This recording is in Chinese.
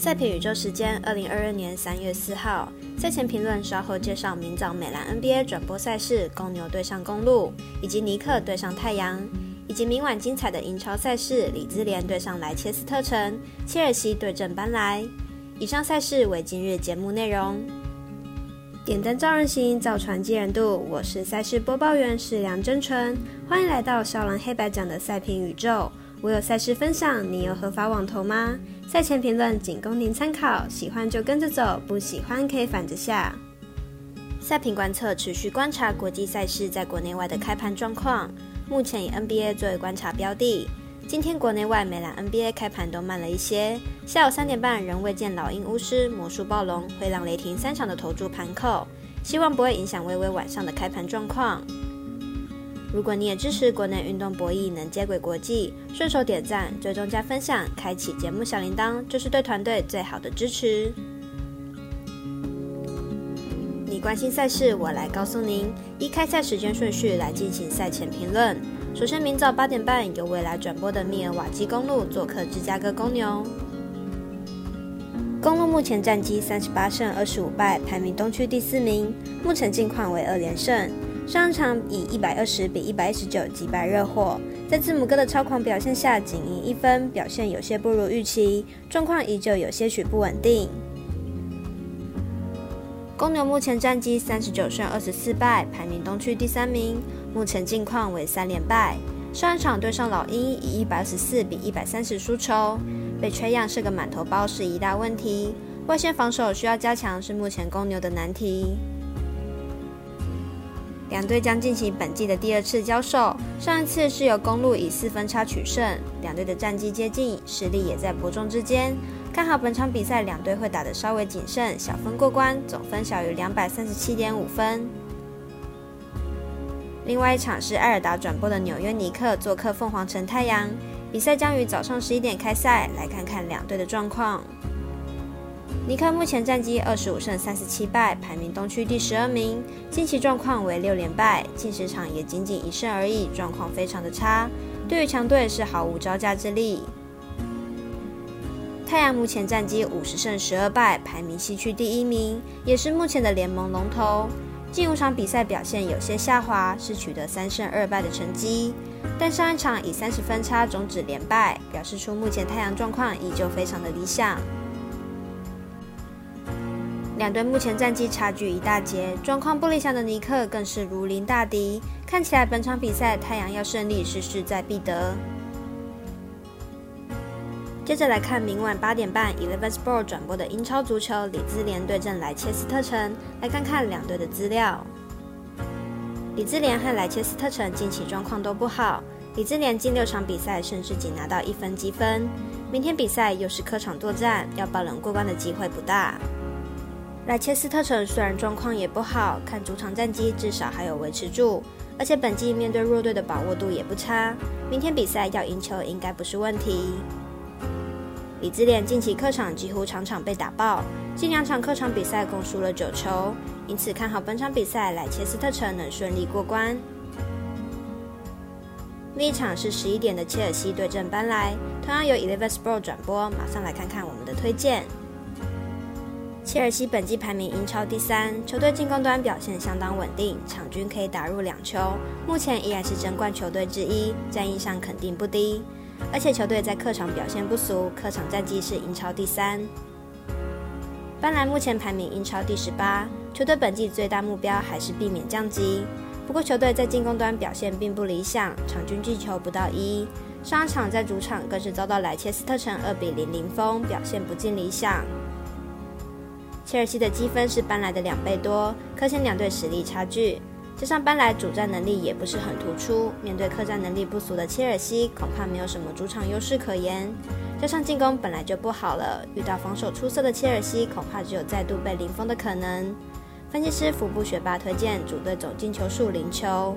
赛评宇宙时间，二零二二年三月四号。赛前评论稍后介绍，明早美兰 NBA 转播赛事，公牛对上公路，以及尼克对上太阳，以及明晚精彩的英超赛事，李兹联对上莱切斯特城，切尔西对阵班莱。以上赛事为今日节目内容。点灯照人行，造船济人度。我是赛事播报员是梁真纯，欢迎来到少狼黑白奖的赛评宇宙。我有赛事分享，你有合法网投吗？赛前评论仅供您参考，喜欢就跟着走，不喜欢可以反着下。赛评观测持续观察国际赛事在国内外的开盘状况，目前以 NBA 作为观察标的。今天国内外美兰 NBA 开盘都慢了一些，下午三点半仍未见老鹰、巫师、魔术、暴龙、灰狼、雷霆三场的投注盘口，希望不会影响微微晚上的开盘状况。如果你也支持国内运动博弈能接轨国际，顺手点赞、追踪加分享、开启节目小铃铛，就是对团队最好的支持。你关心赛事，我来告诉您。依开赛时间顺序来进行赛前评论。首先，明早八点半由未来转播的密尔瓦基公路做客芝加哥公牛。公路目前战绩三十八胜二十五败，排名东区第四名，目前近况为二连胜。上场以一百二十比一百一十九击败热火，在字母哥的超狂表现下，仅赢一分，表现有些不如预期，状况依旧有些许不稳定。公牛目前战绩三十九胜二十四败，排名东区第三名，目前近况为三连败。上一场对上老鹰以一百二十四比一百三十输球，被吹样是个满头包是一大问题，外线防守需要加强是目前公牛的难题。两队将进行本季的第二次交手，上一次是由公路以四分差取胜。两队的战绩接近，实力也在伯仲之间。看好本场比赛，两队会打得稍微谨慎，小分过关，总分小于两百三十七点五分。另外一场是艾尔达转播的纽约尼克做客凤凰城太阳，比赛将于早上十一点开赛。来看看两队的状况。尼克目前战绩二十五胜三十七败，排名东区第十二名。近期状况为六连败，近十场也仅仅一胜而已，状况非常的差。对于强队是毫无招架之力。太阳目前战绩五十胜十二败，排名西区第一名，也是目前的联盟龙头。近五场比赛表现有些下滑，是取得三胜二败的成绩。但上一场以三十分差终止连败，表示出目前太阳状况依旧非常的理想。两队目前战绩差距一大截，状况不理想的尼克更是如临大敌。看起来本场比赛太阳要胜利是势在必得。接着来看明晚八点半 Eleven Sport 转播的英超足球，里兹联对阵莱切斯特城。来看看两队的资料。里兹联和莱切斯特城近期状况都不好，里兹联近六场比赛甚至仅拿到一分积分。明天比赛又是客场作战，要爆冷过关的机会不大。莱切斯特城虽然状况也不好，看主场战绩至少还有维持住，而且本季面对弱队的把握度也不差。明天比赛要赢球应该不是问题。李兹联近期客场几乎场场被打爆，近两场客场比赛共输了九球，因此看好本场比赛莱切斯特城能顺利过关。另一场是十一点的切尔西对阵班莱，同样由 Eleven Sport 转播，马上来看看我们的推荐。切尔西本季排名英超第三，球队进攻端表现相当稳定，场均可以打入两球，目前依然是争冠球队之一，战役上肯定不低。而且球队在客场表现不俗，客场战绩是英超第三。班莱目前排名英超第十八，球队本季最大目标还是避免降级。不过球队在进攻端表现并不理想，场均进球不到一，上场在主场更是遭到莱切斯特城二比零零封，表现不尽理想。切尔西的积分是搬来的两倍多，可见两队实力差距。加上搬来主战能力也不是很突出，面对客战能力不俗的切尔西，恐怕没有什么主场优势可言。加上进攻本来就不好了，遇到防守出色的切尔西，恐怕只有再度被零封的可能。分析师福布学霸推荐主队总进球数零球。